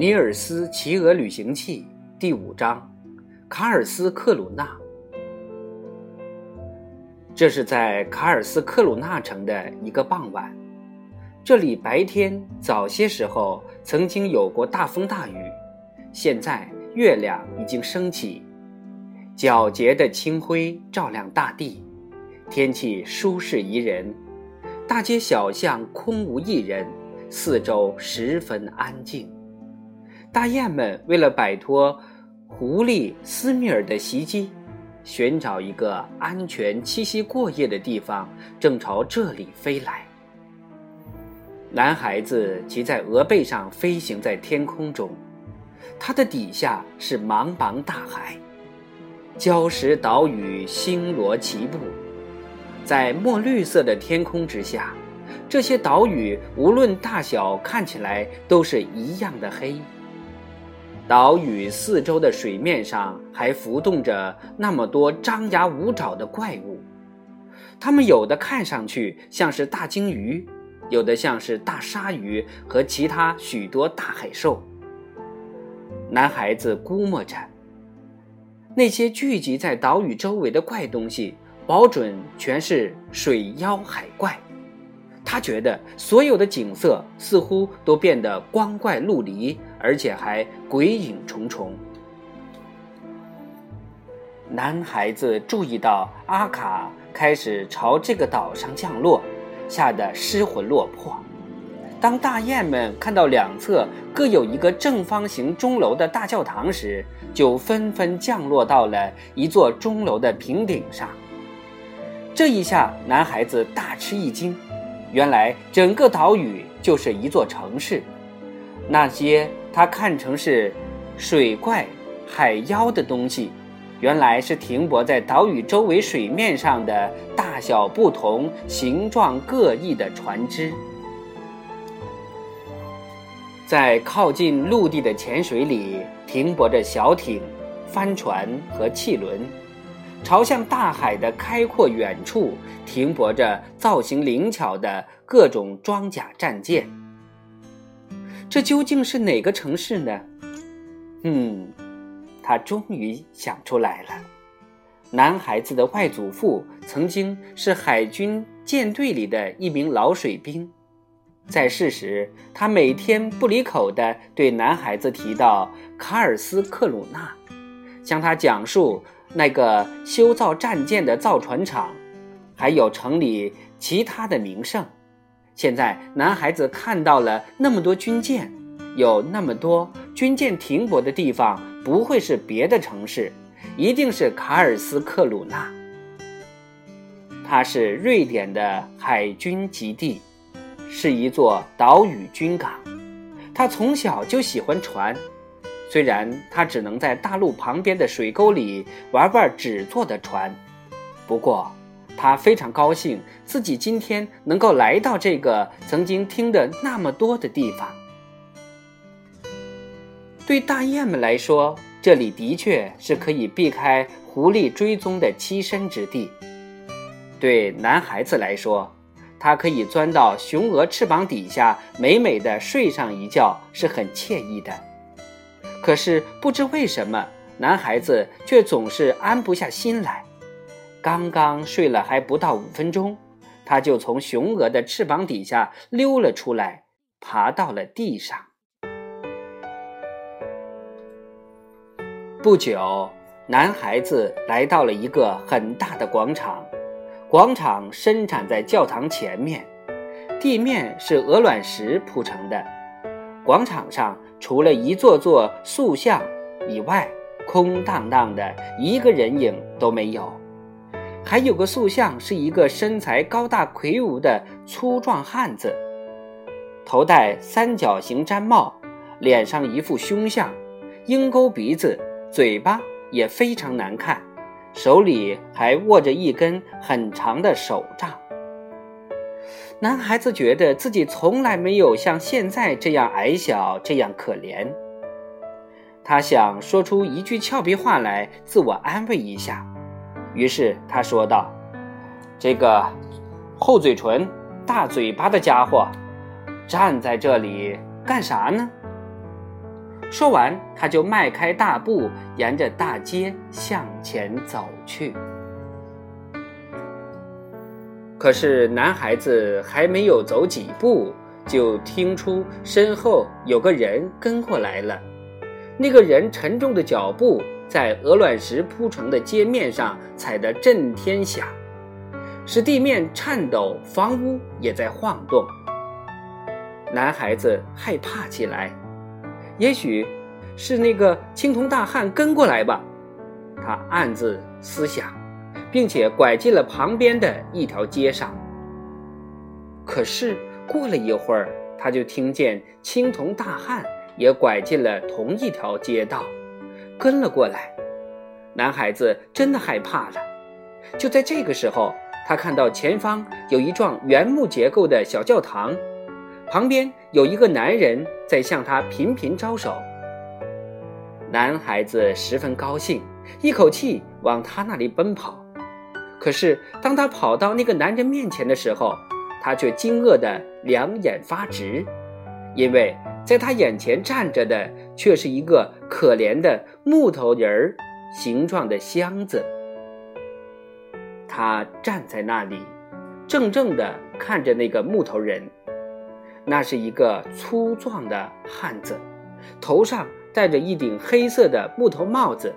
尼尔斯骑鹅旅行记第五章：卡尔斯克鲁纳。这是在卡尔斯克鲁纳城的一个傍晚，这里白天早些时候曾经有过大风大雨，现在月亮已经升起，皎洁的清辉照亮大地，天气舒适宜人，大街小巷空无一人，四周十分安静。大雁们为了摆脱狐狸斯密尔的袭击，寻找一个安全栖息过夜的地方，正朝这里飞来。男孩子骑在鹅背上飞行在天空中，它的底下是茫茫大海，礁石岛屿星罗棋布，在墨绿色的天空之下，这些岛屿无论大小，看起来都是一样的黑。岛屿四周的水面上还浮动着那么多张牙舞爪的怪物，它们有的看上去像是大鲸鱼，有的像是大鲨鱼和其他许多大海兽。男孩子估摸着，那些聚集在岛屿周围的怪东西，保准全是水妖海怪。他觉得所有的景色似乎都变得光怪陆离，而且还鬼影重重。男孩子注意到阿卡开始朝这个岛上降落，吓得失魂落魄。当大雁们看到两侧各有一个正方形钟楼的大教堂时，就纷纷降落到了一座钟楼的平顶上。这一下，男孩子大吃一惊。原来整个岛屿就是一座城市，那些他看成是水怪、海妖的东西，原来是停泊在岛屿周围水面上的大小不同、形状各异的船只。在靠近陆地的浅水里，停泊着小艇、帆船和汽轮。朝向大海的开阔远处，停泊着造型灵巧的各种装甲战舰。这究竟是哪个城市呢？嗯，他终于想出来了。男孩子的外祖父曾经是海军舰队里的一名老水兵，在世时，他每天不离口地对男孩子提到卡尔斯克鲁纳，向他讲述。那个修造战舰的造船厂，还有城里其他的名胜。现在男孩子看到了那么多军舰，有那么多军舰停泊的地方，不会是别的城市，一定是卡尔斯克鲁纳。它是瑞典的海军基地，是一座岛屿军港。他从小就喜欢船。虽然他只能在大陆旁边的水沟里玩玩纸做的船，不过他非常高兴自己今天能够来到这个曾经听得那么多的地方。对大雁们来说，这里的确是可以避开狐狸追踪的栖身之地；对男孩子来说，他可以钻到雄鹅翅膀底下，美美的睡上一觉，是很惬意的。可是不知为什么，男孩子却总是安不下心来。刚刚睡了还不到五分钟，他就从雄鹅的翅膀底下溜了出来，爬到了地上。不久，男孩子来到了一个很大的广场，广场伸展在教堂前面，地面是鹅卵石铺成的，广场上。除了一座座塑像以外，空荡荡的，一个人影都没有。还有个塑像，是一个身材高大魁梧的粗壮汉子，头戴三角形毡帽，脸上一副凶相，鹰钩鼻子，嘴巴也非常难看，手里还握着一根很长的手杖。男孩子觉得自己从来没有像现在这样矮小，这样可怜。他想说出一句俏皮话来自我安慰一下，于是他说道：“这个厚嘴唇、大嘴巴的家伙，站在这里干啥呢？”说完，他就迈开大步，沿着大街向前走去。可是，男孩子还没有走几步，就听出身后有个人跟过来了。那个人沉重的脚步在鹅卵石铺成的街面上踩得震天响，使地面颤抖，房屋也在晃动。男孩子害怕起来，也许是那个青铜大汉跟过来吧，他暗自思想。并且拐进了旁边的一条街上。可是过了一会儿，他就听见青铜大汉也拐进了同一条街道，跟了过来。男孩子真的害怕了。就在这个时候，他看到前方有一幢原木结构的小教堂，旁边有一个男人在向他频频招手。男孩子十分高兴，一口气往他那里奔跑。可是，当他跑到那个男人面前的时候，他却惊愕的两眼发直，因为在他眼前站着的却是一个可怜的木头人儿形状的箱子。他站在那里，怔怔地看着那个木头人。那是一个粗壮的汉子，头上戴着一顶黑色的木头帽子。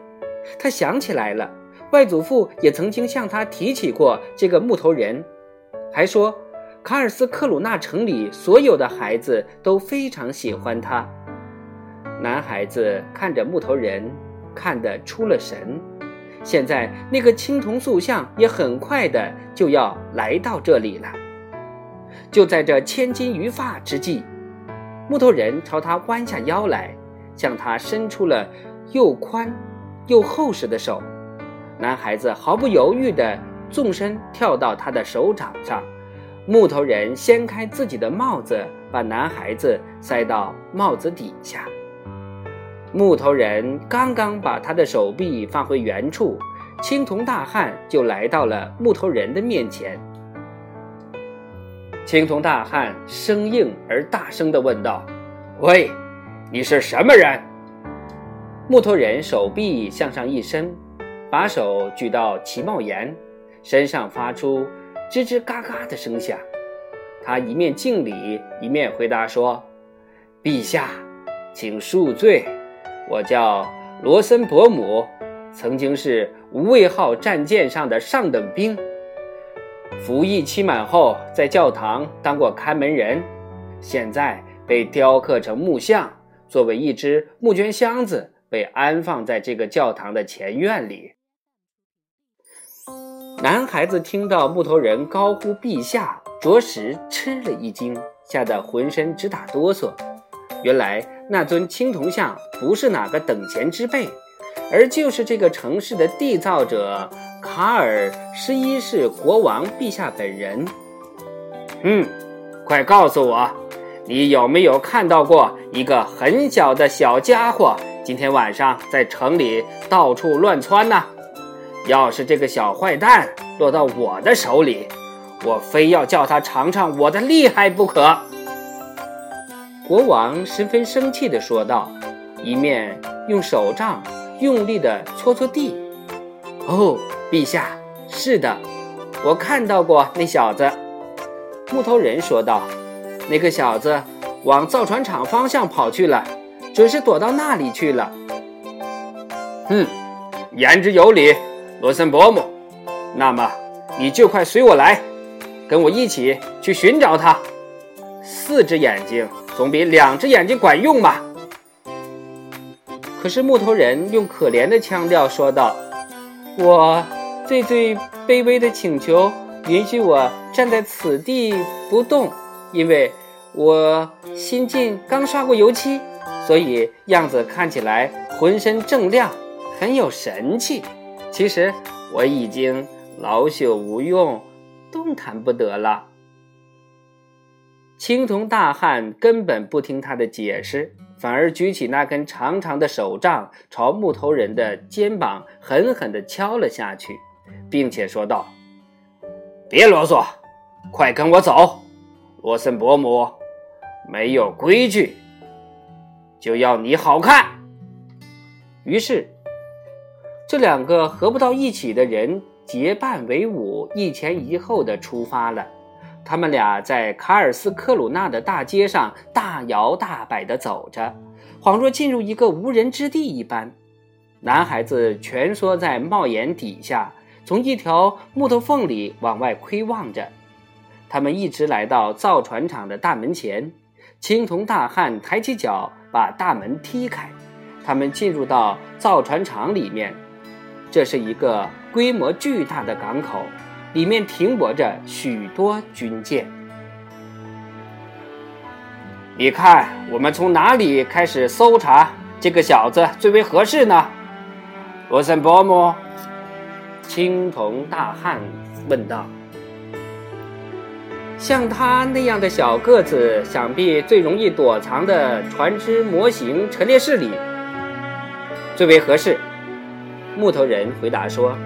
他想起来了。外祖父也曾经向他提起过这个木头人，还说卡尔斯克鲁纳城里所有的孩子都非常喜欢他。男孩子看着木头人，看得出了神。现在那个青铜塑像也很快的就要来到这里了。就在这千钧一发之际，木头人朝他弯下腰来，向他伸出了又宽又厚实的手。男孩子毫不犹豫地纵身跳到他的手掌上，木头人掀开自己的帽子，把男孩子塞到帽子底下。木头人刚刚把他的手臂放回原处，青铜大汉就来到了木头人的面前。青铜大汉生硬而大声地问道：“喂，你是什么人？”木头人手臂向上一伸。把手举到齐帽檐，身上发出吱吱嘎嘎的声响。他一面敬礼，一面回答说：“陛下，请恕罪，我叫罗森伯姆，曾经是无畏号战舰上的上等兵，服役期满后，在教堂当过看门人，现在被雕刻成木像，作为一只募捐箱子，被安放在这个教堂的前院里。”男孩子听到木头人高呼“陛下”，着实吃了一惊，吓得浑身直打哆嗦。原来那尊青铜像不是哪个等闲之辈，而就是这个城市的缔造者卡尔十一世国王陛下本人。嗯，快告诉我，你有没有看到过一个很小的小家伙今天晚上在城里到处乱窜呢？要是这个小坏蛋落到我的手里，我非要叫他尝尝我的厉害不可。”国王十分生气地说道，一面用手杖用力地搓搓地。“哦，陛下，是的，我看到过那小子。”木头人说道，“那个小子往造船厂方向跑去了，准是躲到那里去了。”“哼，言之有理。”罗森伯姆，那么你就快随我来，跟我一起去寻找他。四只眼睛总比两只眼睛管用嘛。可是木头人用可怜的腔调说道：“我最最卑微的请求，允许我站在此地不动，因为我新近刚刷过油漆，所以样子看起来浑身锃亮，很有神气。”其实我已经老朽无用，动弹不得了。青铜大汉根本不听他的解释，反而举起那根长长的手杖，朝木头人的肩膀狠狠地敲了下去，并且说道：“别啰嗦，快跟我走，罗森伯姆，没有规矩。”就要你好看。于是，这两个合不到一起的人结伴为伍，一前一后的出发了。他们俩在卡尔斯克鲁纳的大街上大摇大摆地走着，恍若进入一个无人之地一般。男孩子蜷缩在帽檐底下，从一条木头缝里往外窥望着。他们一直来到造船厂的大门前，青铜大汉抬起脚把大门踢开，他们进入到造船厂里面。这是一个规模巨大的港口。里面停泊着许多军舰。你看，我们从哪里开始搜查这个小子最为合适呢？罗森伯姆，青铜大汉问道。像他那样的小个子，想必最容易躲藏的船只模型陈列室里最为合适。木头人回答说。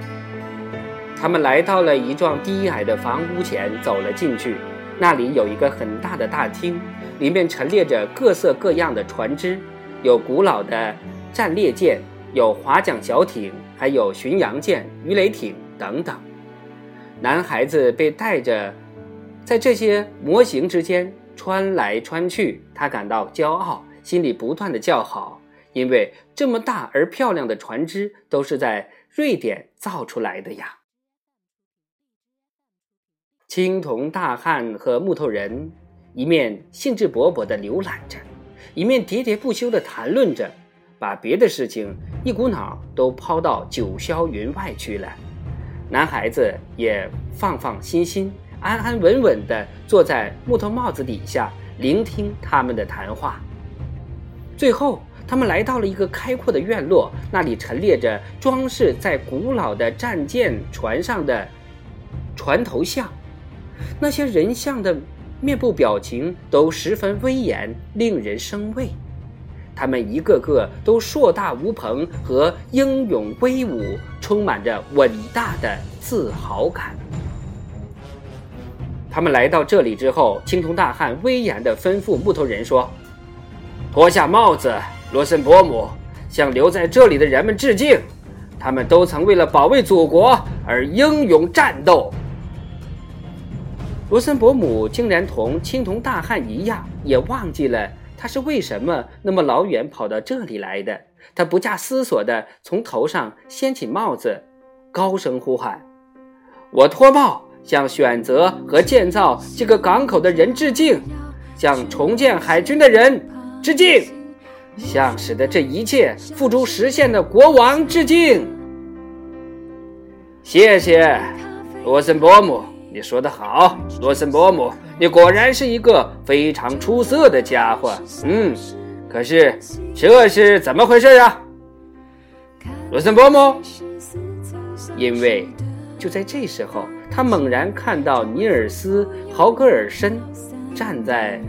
他们来到了一幢低矮的房屋前，走了进去。那里有一个很大的大厅，里面陈列着各色各样的船只，有古老的战列舰，有划桨小艇，还有巡洋舰、鱼雷艇等等。男孩子被带着在这些模型之间穿来穿去，他感到骄傲，心里不断的叫好，因为这么大而漂亮的船只都是在瑞典造出来的呀。青铜大汉和木头人一面兴致勃勃地浏览着，一面喋喋不休地谈论着，把别的事情一股脑都抛到九霄云外去了。男孩子也放放心心、安安稳稳地坐在木头帽子底下，聆听他们的谈话。最后，他们来到了一个开阔的院落，那里陈列着装饰在古老的战舰船上的船头像。那些人像的面部表情都十分威严，令人生畏。他们一个个都硕大无朋和英勇威武，充满着伟大的自豪感。他们来到这里之后，青铜大汉威严地吩咐木头人说：“脱下帽子，罗森伯姆，向留在这里的人们致敬。他们都曾为了保卫祖国而英勇战斗。”罗森伯姆竟然同青铜大汉一样，也忘记了他是为什么那么老远跑到这里来的。他不假思索地从头上掀起帽子，高声呼喊：“我脱帽，向选择和建造这个港口的人致敬，向重建海军的人致敬，向使得这一切付诸实现的国王致敬。”谢谢，罗森伯姆。你说得好，罗森伯姆，你果然是一个非常出色的家伙。嗯，可是这是怎么回事啊，罗森伯姆？因为就在这时候，他猛然看到尼尔斯·豪格尔森站在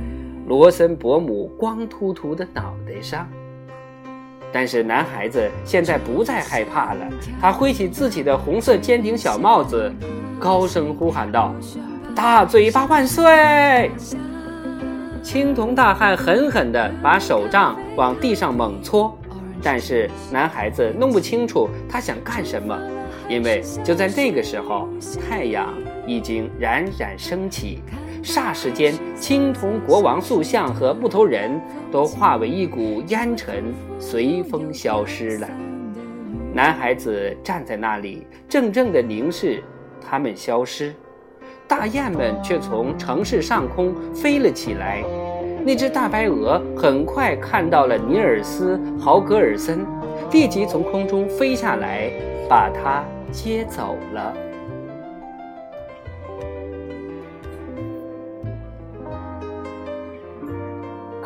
罗森伯姆光秃秃的脑袋上。但是男孩子现在不再害怕了，他挥起自己的红色尖顶小帽子，高声呼喊道：“大嘴巴万岁！”青铜大汉狠狠地把手杖往地上猛搓，但是男孩子弄不清楚他想干什么，因为就在那个时候，太阳已经冉冉升起。霎时间，青铜国王塑像和木头人都化为一股烟尘，随风消失了。男孩子站在那里，怔怔地凝视他们消失。大雁们却从城市上空飞了起来。那只大白鹅很快看到了尼尔斯·豪格尔森，立即从空中飞下来，把它接走了。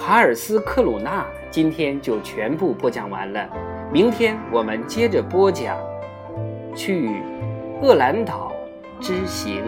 卡尔斯克鲁纳今天就全部播讲完了，明天我们接着播讲去厄兰岛之行。